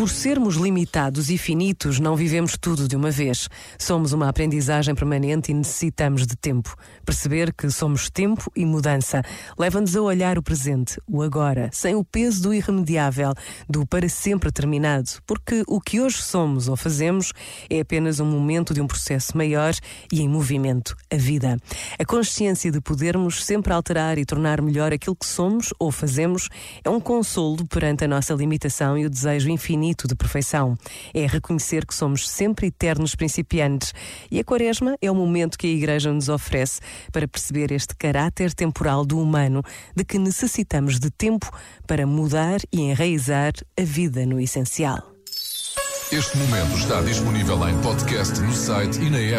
Por sermos limitados e finitos, não vivemos tudo de uma vez. Somos uma aprendizagem permanente e necessitamos de tempo. Perceber que somos tempo e mudança leva-nos a olhar o presente, o agora, sem o peso do irremediável, do para sempre terminado, porque o que hoje somos ou fazemos é apenas um momento de um processo maior e em movimento, a vida. A consciência de podermos sempre alterar e tornar melhor aquilo que somos ou fazemos é um consolo perante a nossa limitação e o desejo infinito de perfeição. É reconhecer que somos sempre eternos principiantes e a Quaresma é o momento que a Igreja nos oferece para perceber este caráter temporal do humano, de que necessitamos de tempo para mudar e enraizar a vida no essencial. Este momento está disponível em podcast no site e na app.